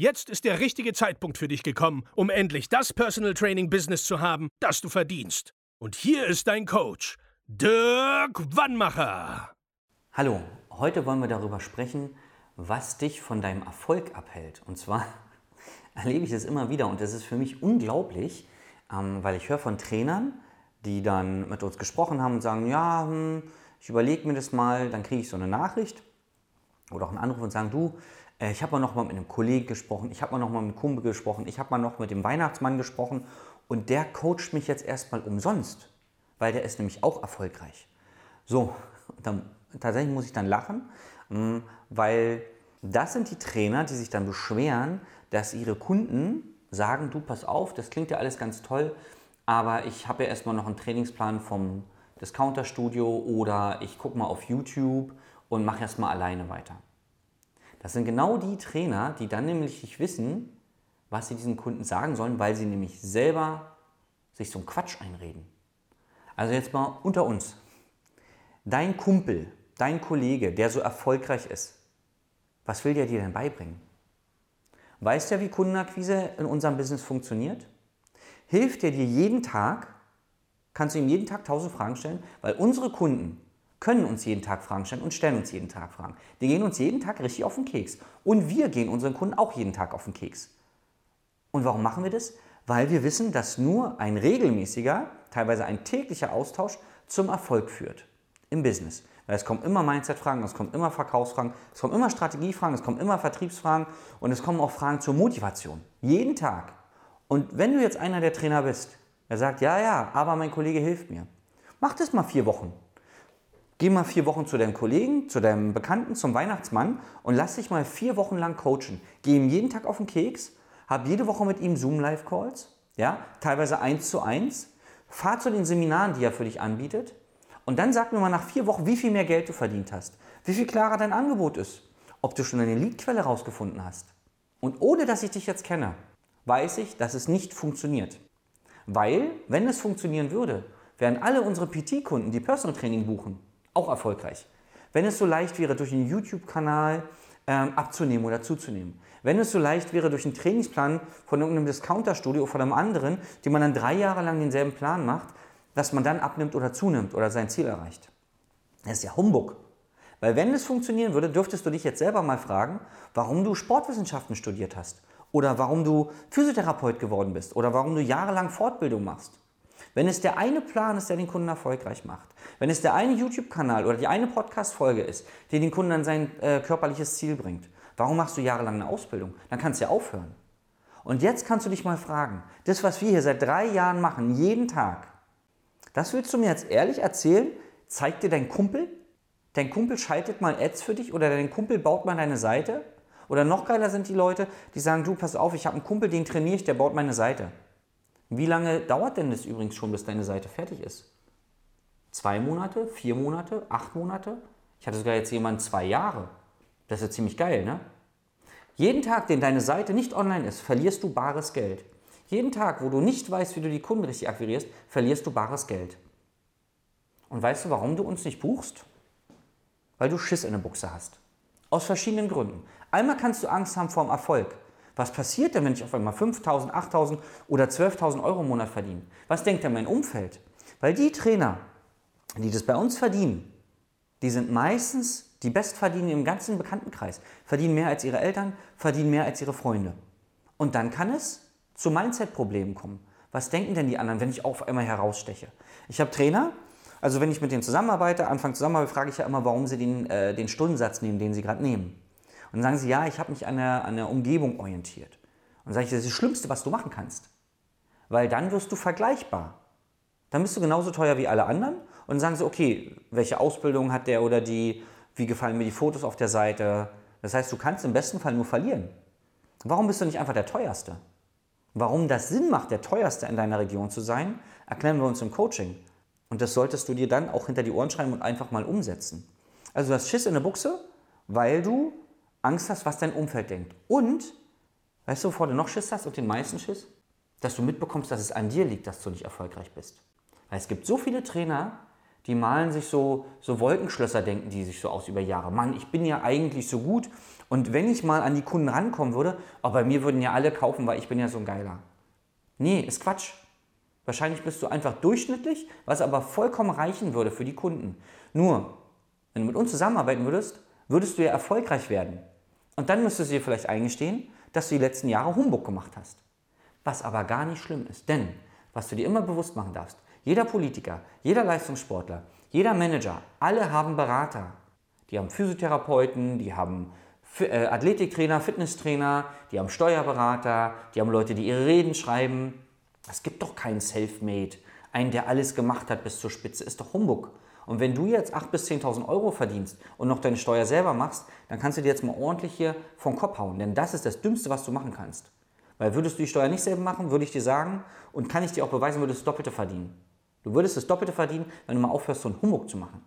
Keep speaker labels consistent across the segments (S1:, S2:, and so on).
S1: Jetzt ist der richtige Zeitpunkt für dich gekommen, um endlich das Personal Training Business zu haben, das du verdienst. Und hier ist dein Coach, Dirk Wannmacher.
S2: Hallo, heute wollen wir darüber sprechen, was dich von deinem Erfolg abhält. Und zwar erlebe ich das immer wieder und das ist für mich unglaublich, ähm, weil ich höre von Trainern, die dann mit uns gesprochen haben und sagen, ja, hm, ich überlege mir das mal, dann kriege ich so eine Nachricht oder auch einen Anruf und sagen, du, ich habe mal noch mal mit einem Kollegen gesprochen, ich habe mal noch mal mit einem Kumpel gesprochen, ich habe mal noch mit dem Weihnachtsmann gesprochen und der coacht mich jetzt erstmal umsonst, weil der ist nämlich auch erfolgreich. So, dann, tatsächlich muss ich dann lachen, mm, weil das sind die Trainer, die sich dann beschweren, dass ihre Kunden sagen, du pass auf, das klingt ja alles ganz toll, aber ich habe ja erstmal noch einen Trainingsplan vom Discounter-Studio oder ich gucke mal auf YouTube und mache erstmal alleine weiter. Das sind genau die Trainer, die dann nämlich nicht wissen, was sie diesen Kunden sagen sollen, weil sie nämlich selber sich so einen Quatsch einreden. Also jetzt mal unter uns. Dein Kumpel, dein Kollege, der so erfolgreich ist, was will der dir denn beibringen? Weiß der, wie Kundenakquise in unserem Business funktioniert? Hilft der dir jeden Tag? Kannst du ihm jeden Tag tausend Fragen stellen? Weil unsere Kunden können uns jeden Tag Fragen stellen und stellen uns jeden Tag Fragen. Die gehen uns jeden Tag richtig auf den Keks. Und wir gehen unseren Kunden auch jeden Tag auf den Keks. Und warum machen wir das? Weil wir wissen, dass nur ein regelmäßiger, teilweise ein täglicher Austausch zum Erfolg führt im Business. Weil es kommen immer Mindset-Fragen, es kommen immer Verkaufsfragen, es kommen immer Strategiefragen, es kommen immer Vertriebsfragen und es kommen auch Fragen zur Motivation. Jeden Tag. Und wenn du jetzt einer der Trainer bist, der sagt, ja, ja, aber mein Kollege hilft mir, mach das mal vier Wochen. Geh mal vier Wochen zu deinem Kollegen, zu deinem Bekannten, zum Weihnachtsmann und lass dich mal vier Wochen lang coachen. Geh ihm jeden Tag auf den Keks, hab jede Woche mit ihm Zoom-Live-Calls, ja, teilweise eins zu eins. Fahr zu den Seminaren, die er für dich anbietet. Und dann sag mir mal nach vier Wochen, wie viel mehr Geld du verdient hast, wie viel klarer dein Angebot ist, ob du schon eine Leadquelle rausgefunden hast. Und ohne dass ich dich jetzt kenne, weiß ich, dass es nicht funktioniert. Weil, wenn es funktionieren würde, wären alle unsere PT-Kunden, die Personal Training buchen, auch erfolgreich. Wenn es so leicht wäre, durch einen YouTube-Kanal ähm, abzunehmen oder zuzunehmen. Wenn es so leicht wäre, durch einen Trainingsplan von irgendeinem Discounter-Studio oder von einem anderen, die man dann drei Jahre lang denselben Plan macht, dass man dann abnimmt oder zunimmt oder sein Ziel erreicht. Das ist ja Humbug. Weil wenn es funktionieren würde, dürftest du dich jetzt selber mal fragen, warum du Sportwissenschaften studiert hast oder warum du Physiotherapeut geworden bist oder warum du jahrelang Fortbildung machst. Wenn es der eine Plan ist, der den Kunden erfolgreich macht, wenn es der eine YouTube-Kanal oder die eine Podcast-Folge ist, die den Kunden an sein äh, körperliches Ziel bringt, warum machst du jahrelang eine Ausbildung? Dann kannst du ja aufhören. Und jetzt kannst du dich mal fragen, das, was wir hier seit drei Jahren machen, jeden Tag, das willst du mir jetzt ehrlich erzählen? Zeigt dir dein Kumpel? Dein Kumpel schaltet mal Ads für dich oder dein Kumpel baut mal deine Seite? Oder noch geiler sind die Leute, die sagen, du, pass auf, ich habe einen Kumpel, den trainiere ich, der baut meine Seite. Wie lange dauert denn das übrigens schon, bis deine Seite fertig ist? Zwei Monate, vier Monate, acht Monate? Ich hatte sogar jetzt jemanden zwei Jahre. Das ist ja ziemlich geil, ne? Jeden Tag, den deine Seite nicht online ist, verlierst du bares Geld. Jeden Tag, wo du nicht weißt, wie du die Kunden richtig akquirierst, verlierst du bares Geld. Und weißt du, warum du uns nicht buchst? Weil du Schiss in der Buchse hast. Aus verschiedenen Gründen. Einmal kannst du Angst haben vor dem Erfolg. Was passiert denn, wenn ich auf einmal 5.000, 8.000 oder 12.000 Euro im Monat verdiene? Was denkt denn mein Umfeld? Weil die Trainer, die das bei uns verdienen, die sind meistens die Bestverdienen im ganzen Bekanntenkreis, verdienen mehr als ihre Eltern, verdienen mehr als ihre Freunde. Und dann kann es zu Mindset-Problemen kommen. Was denken denn die anderen, wenn ich auf einmal heraussteche? Ich habe Trainer, also wenn ich mit denen zusammenarbeite, Anfang zusammenarbeite, frage ich ja immer, warum sie den, äh, den Stundensatz nehmen, den sie gerade nehmen. Und dann sagen sie, ja, ich habe mich an der, an der Umgebung orientiert. Und dann sage ich, das ist das Schlimmste, was du machen kannst. Weil dann wirst du vergleichbar. Dann bist du genauso teuer wie alle anderen. Und dann sagen sie, okay, welche Ausbildung hat der oder die, wie gefallen mir die Fotos auf der Seite. Das heißt, du kannst im besten Fall nur verlieren. Warum bist du nicht einfach der teuerste? Warum das Sinn macht, der teuerste in deiner Region zu sein, erklären wir uns im Coaching. Und das solltest du dir dann auch hinter die Ohren schreiben und einfach mal umsetzen. Also du hast Schiss in der Buchse, weil du Angst hast, was dein Umfeld denkt. Und, weißt du, wovor du noch Schiss hast und den meisten Schiss? Dass du mitbekommst, dass es an dir liegt, dass du nicht erfolgreich bist. Weil es gibt so viele Trainer, die malen sich so, so Wolkenschlösser, denken die sich so aus über Jahre. Mann, ich bin ja eigentlich so gut. Und wenn ich mal an die Kunden rankommen würde, oh, bei mir würden ja alle kaufen, weil ich bin ja so ein Geiler. Nee, ist Quatsch. Wahrscheinlich bist du einfach durchschnittlich, was aber vollkommen reichen würde für die Kunden. Nur, wenn du mit uns zusammenarbeiten würdest, würdest du ja erfolgreich werden. Und dann müsstest du dir vielleicht eingestehen, dass du die letzten Jahre Humbug gemacht hast. Was aber gar nicht schlimm ist. Denn, was du dir immer bewusst machen darfst, jeder Politiker, jeder Leistungssportler, jeder Manager, alle haben Berater. Die haben Physiotherapeuten, die haben äh, Athletiktrainer, Fitnesstrainer, die haben Steuerberater, die haben Leute, die ihre Reden schreiben. Es gibt doch keinen Selfmade, einen, der alles gemacht hat bis zur Spitze. Ist doch Humbug. Und wenn du jetzt 8.000 bis 10.000 Euro verdienst und noch deine Steuer selber machst, dann kannst du dir jetzt mal ordentlich hier vom Kopf hauen. Denn das ist das Dümmste, was du machen kannst. Weil würdest du die Steuer nicht selber machen, würde ich dir sagen, und kann ich dir auch beweisen, würdest du das Doppelte verdienen. Du würdest das Doppelte verdienen, wenn du mal aufhörst, so einen Humbug zu machen.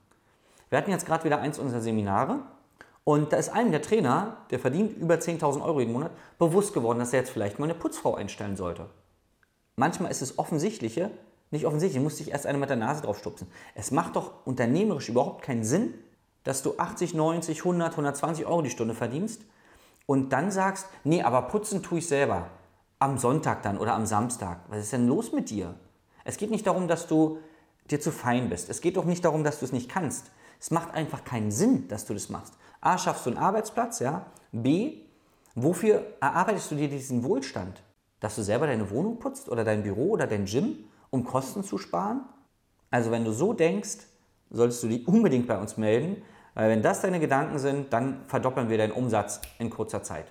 S2: Wir hatten jetzt gerade wieder eins unserer Seminare und da ist einem der Trainer, der verdient über 10.000 Euro jeden Monat, bewusst geworden, dass er jetzt vielleicht mal eine Putzfrau einstellen sollte. Manchmal ist es offensichtliche, nicht offensichtlich, musste ich erst eine mit der Nase drauf stupsen. Es macht doch unternehmerisch überhaupt keinen Sinn, dass du 80, 90, 100, 120 Euro die Stunde verdienst und dann sagst, nee, aber putzen tue ich selber. Am Sonntag dann oder am Samstag. Was ist denn los mit dir? Es geht nicht darum, dass du dir zu fein bist. Es geht auch nicht darum, dass du es nicht kannst. Es macht einfach keinen Sinn, dass du das machst. A, schaffst du einen Arbeitsplatz, ja. B, wofür erarbeitest du dir diesen Wohlstand? Dass du selber deine Wohnung putzt oder dein Büro oder dein Gym, um Kosten zu sparen? Also wenn du so denkst, solltest du dich unbedingt bei uns melden, weil wenn das deine Gedanken sind, dann verdoppeln wir deinen Umsatz in kurzer Zeit.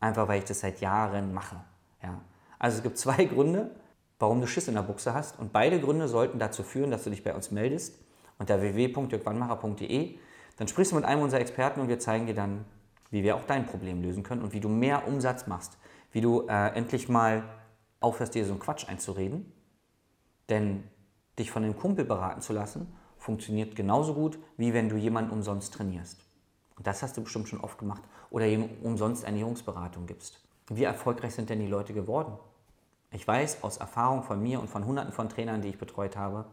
S2: Einfach weil ich das seit Jahren mache. Ja. Also es gibt zwei Gründe, warum du Schiss in der Buchse hast. Und beide Gründe sollten dazu führen, dass du dich bei uns meldest unter www.jörgwannmacher.de. Dann sprichst du mit einem unserer Experten und wir zeigen dir dann, wie wir auch dein Problem lösen können und wie du mehr Umsatz machst. Wie du äh, endlich mal aufhörst, dir so einen Quatsch einzureden. Denn dich von einem Kumpel beraten zu lassen, funktioniert genauso gut, wie wenn du jemanden umsonst trainierst. Und das hast du bestimmt schon oft gemacht. Oder ihm umsonst Ernährungsberatung gibst. Wie erfolgreich sind denn die Leute geworden? Ich weiß aus Erfahrung von mir und von hunderten von Trainern, die ich betreut habe,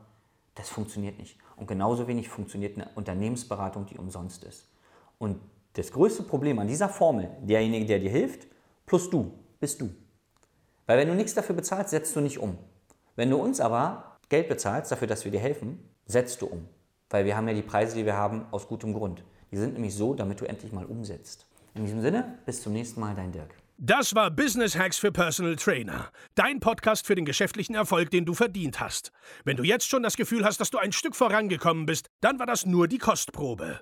S2: das funktioniert nicht. Und genauso wenig funktioniert eine Unternehmensberatung, die umsonst ist. Und das größte Problem an dieser Formel, derjenige, der dir hilft, plus du, bist du. Weil wenn du nichts dafür bezahlst, setzt du nicht um. Wenn du uns aber Geld bezahlst dafür, dass wir dir helfen, setzt du um. Weil wir haben ja die Preise, die wir haben, aus gutem Grund. Die sind nämlich so, damit du endlich mal umsetzt. In diesem Sinne, bis zum nächsten Mal, dein Dirk.
S1: Das war Business Hacks für Personal Trainer. Dein Podcast für den geschäftlichen Erfolg, den du verdient hast. Wenn du jetzt schon das Gefühl hast, dass du ein Stück vorangekommen bist, dann war das nur die Kostprobe.